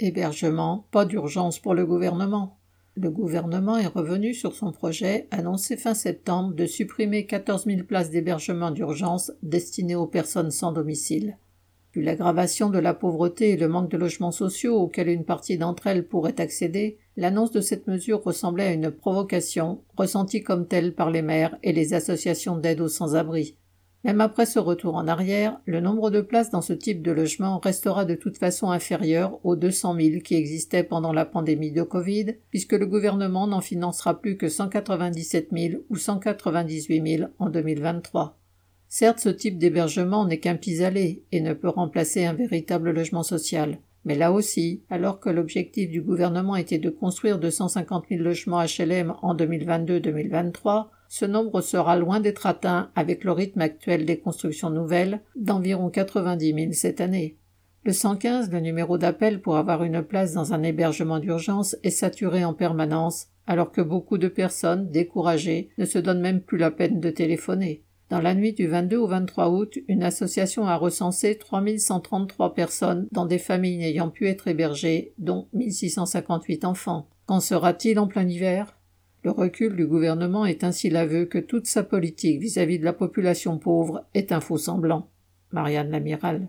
Hébergement, pas d'urgence pour le gouvernement. Le gouvernement est revenu sur son projet, annoncé fin septembre, de supprimer 14 000 places d'hébergement d'urgence destinées aux personnes sans domicile. Vu l'aggravation de la pauvreté et le manque de logements sociaux auxquels une partie d'entre elles pourrait accéder, l'annonce de cette mesure ressemblait à une provocation, ressentie comme telle par les maires et les associations d'aide aux sans-abri. Même après ce retour en arrière, le nombre de places dans ce type de logement restera de toute façon inférieur aux 200 000 qui existaient pendant la pandémie de Covid, puisque le gouvernement n'en financera plus que 197 000 ou 198 000 en 2023. Certes, ce type d'hébergement n'est qu'un pis-aller et ne peut remplacer un véritable logement social. Mais là aussi, alors que l'objectif du gouvernement était de construire 250 000 logements HLM en 2022-2023, ce nombre sera loin d'être atteint avec le rythme actuel des constructions nouvelles, d'environ 90 000 cette année. Le 115, le numéro d'appel pour avoir une place dans un hébergement d'urgence, est saturé en permanence, alors que beaucoup de personnes, découragées, ne se donnent même plus la peine de téléphoner. Dans la nuit du 22 au 23 août, une association a recensé 3133 personnes dans des familles n'ayant pu être hébergées, dont 1658 enfants. Qu'en sera-t-il en plein hiver? Le recul du gouvernement est ainsi l'aveu que toute sa politique vis-à-vis de la population pauvre est un faux semblant. Marianne Lamiral.